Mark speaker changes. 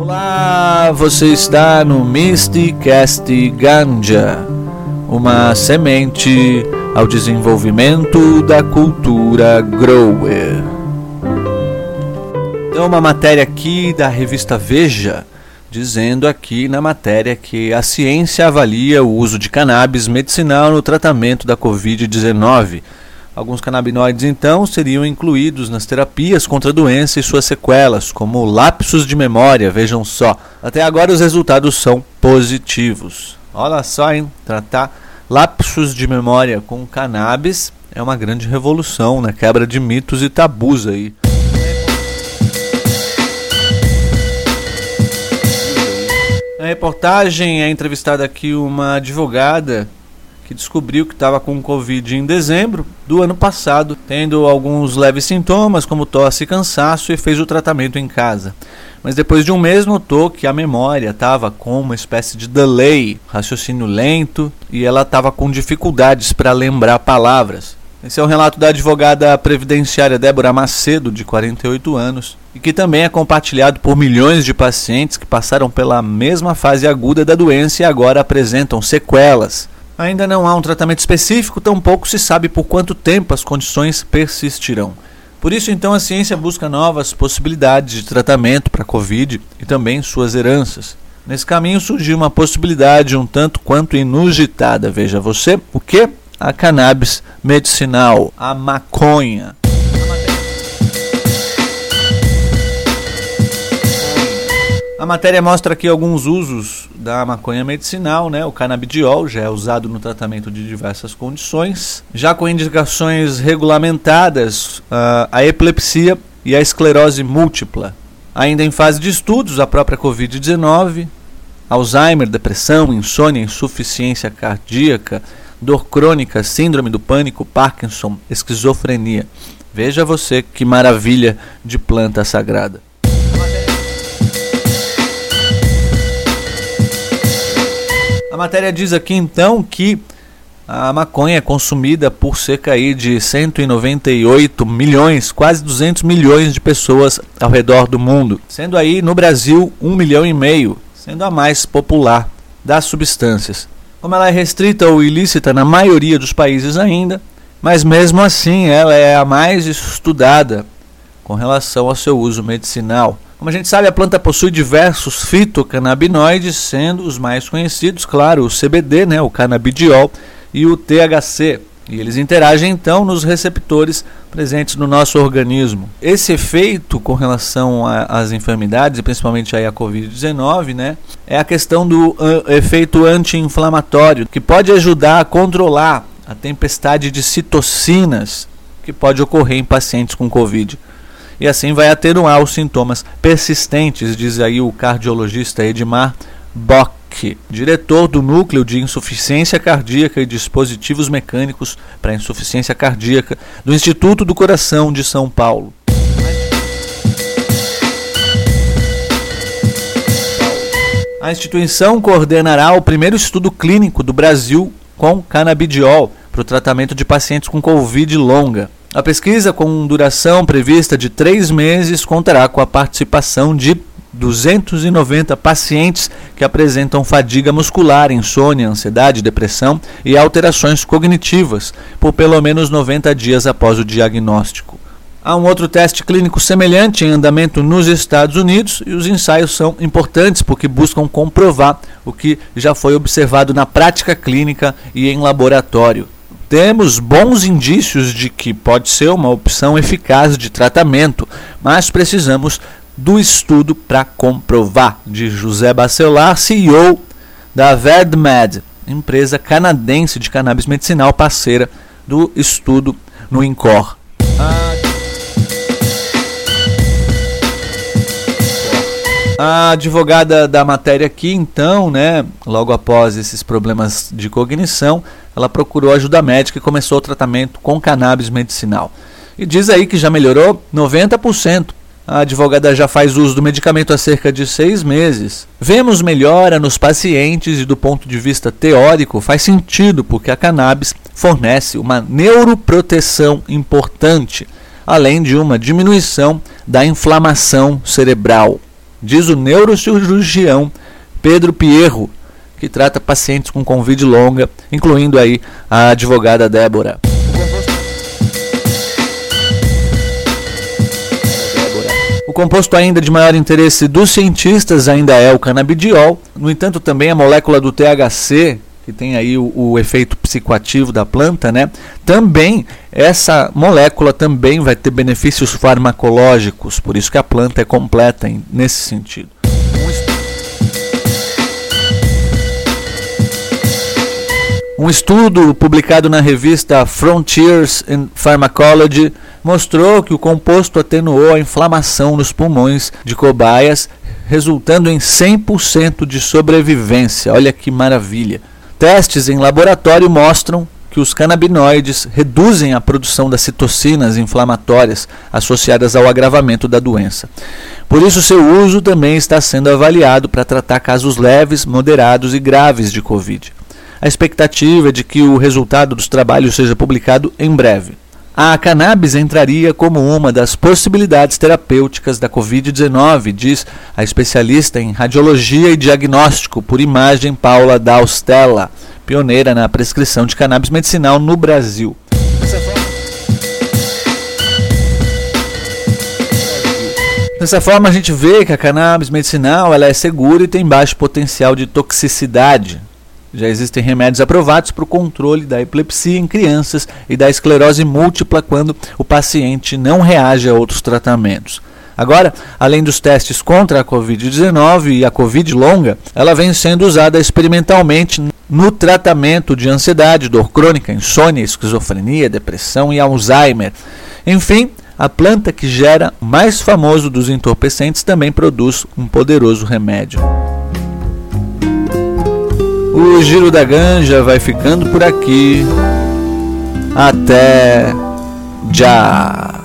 Speaker 1: Olá, você está no Mysticast Ganja, uma semente ao desenvolvimento da cultura grower. Então, uma matéria aqui da revista Veja, dizendo aqui na matéria que a ciência avalia o uso de cannabis medicinal no tratamento da Covid-19 Alguns canabinoides, então, seriam incluídos nas terapias contra a doença e suas sequelas, como lapsos de memória, vejam só. Até agora os resultados são positivos. Olha só, hein? Tratar lapsos de memória com cannabis é uma grande revolução, né? Quebra de mitos e tabus aí. Na reportagem é entrevistada aqui uma advogada que descobriu que estava com Covid em dezembro do ano passado, tendo alguns leves sintomas como tosse e cansaço, e fez o tratamento em casa. Mas depois de um mês notou que a memória estava com uma espécie de delay, raciocínio lento, e ela estava com dificuldades para lembrar palavras. Esse é o um relato da advogada previdenciária Débora Macedo, de 48 anos, e que também é compartilhado por milhões de pacientes que passaram pela mesma fase aguda da doença e agora apresentam sequelas Ainda não há um tratamento específico, tampouco se sabe por quanto tempo as condições persistirão. Por isso, então, a ciência busca novas possibilidades de tratamento para a Covid e também suas heranças. Nesse caminho surgiu uma possibilidade um tanto quanto inusitada, veja você, o que? A cannabis medicinal, a maconha. A matéria mostra aqui alguns usos da maconha medicinal, né? O canabidiol já é usado no tratamento de diversas condições, já com indicações regulamentadas uh, a epilepsia e a esclerose múltipla. Ainda em fase de estudos, a própria Covid-19, Alzheimer, depressão, insônia, insuficiência cardíaca, dor crônica, síndrome do pânico, Parkinson, esquizofrenia. Veja você que maravilha de planta sagrada. Matéria diz aqui então que a maconha é consumida por cerca aí de 198 milhões, quase 200 milhões de pessoas ao redor do mundo, sendo aí no Brasil 1 milhão e meio, sendo a mais popular das substâncias. Como ela é restrita ou ilícita na maioria dos países ainda, mas mesmo assim ela é a mais estudada com relação ao seu uso medicinal. Como a gente sabe, a planta possui diversos fitocannabinoides, sendo os mais conhecidos, claro, o CBD, né, o canabidiol, e o THC. E eles interagem então nos receptores presentes no nosso organismo. Esse efeito com relação às enfermidades, e principalmente aí a Covid-19, né, é a questão do uh, efeito anti-inflamatório, que pode ajudar a controlar a tempestade de citocinas que pode ocorrer em pacientes com Covid e assim vai atenuar os sintomas persistentes, diz aí o cardiologista Edmar Bock, diretor do Núcleo de Insuficiência Cardíaca e Dispositivos Mecânicos para Insuficiência Cardíaca do Instituto do Coração de São Paulo. A instituição coordenará o primeiro estudo clínico do Brasil com canabidiol para o tratamento de pacientes com Covid longa. A pesquisa, com duração prevista de três meses, contará com a participação de 290 pacientes que apresentam fadiga muscular, insônia, ansiedade, depressão e alterações cognitivas por pelo menos 90 dias após o diagnóstico. Há um outro teste clínico semelhante em andamento nos Estados Unidos e os ensaios são importantes porque buscam comprovar o que já foi observado na prática clínica e em laboratório. Temos bons indícios de que pode ser uma opção eficaz de tratamento, mas precisamos do estudo para comprovar, de José Bacelar, CEO da VerdMed, empresa canadense de cannabis medicinal parceira do estudo no INCOR. A advogada da matéria aqui, então, né, logo após esses problemas de cognição, ela procurou ajuda médica e começou o tratamento com cannabis medicinal. E diz aí que já melhorou 90%. A advogada já faz uso do medicamento há cerca de seis meses. Vemos melhora nos pacientes e, do ponto de vista teórico, faz sentido porque a cannabis fornece uma neuroproteção importante, além de uma diminuição da inflamação cerebral. Diz o neurocirurgião Pedro Pierro, que trata pacientes com Covid longa, incluindo aí a advogada Débora. O composto ainda de maior interesse dos cientistas ainda é o canabidiol. No entanto, também a molécula do THC, que tem aí o, o, efeito psicoativo da planta, né? Também essa molécula também vai ter benefícios farmacológicos, por isso que a planta é completa em, nesse sentido. Um estudo publicado na revista Frontiers in Pharmacology mostrou que o composto atenuou a inflamação nos pulmões de cobaias, resultando em 100% de sobrevivência. Olha que maravilha! Testes em laboratório mostram que os canabinoides reduzem a produção das citocinas inflamatórias associadas ao agravamento da doença. Por isso, seu uso também está sendo avaliado para tratar casos leves, moderados e graves de Covid. A expectativa é de que o resultado dos trabalhos seja publicado em breve. A cannabis entraria como uma das possibilidades terapêuticas da Covid-19, diz a especialista em radiologia e diagnóstico por imagem Paula Daustella, pioneira na prescrição de cannabis medicinal no Brasil. Dessa forma, a gente vê que a cannabis medicinal ela é segura e tem baixo potencial de toxicidade, já existem remédios aprovados para o controle da epilepsia em crianças e da esclerose múltipla quando o paciente não reage a outros tratamentos. Agora, além dos testes contra a Covid-19 e a Covid longa, ela vem sendo usada experimentalmente no tratamento de ansiedade, dor crônica, insônia, esquizofrenia, depressão e Alzheimer. Enfim, a planta que gera mais famoso dos entorpecentes também produz um poderoso remédio. O Giro da Ganja vai ficando por aqui. Até já.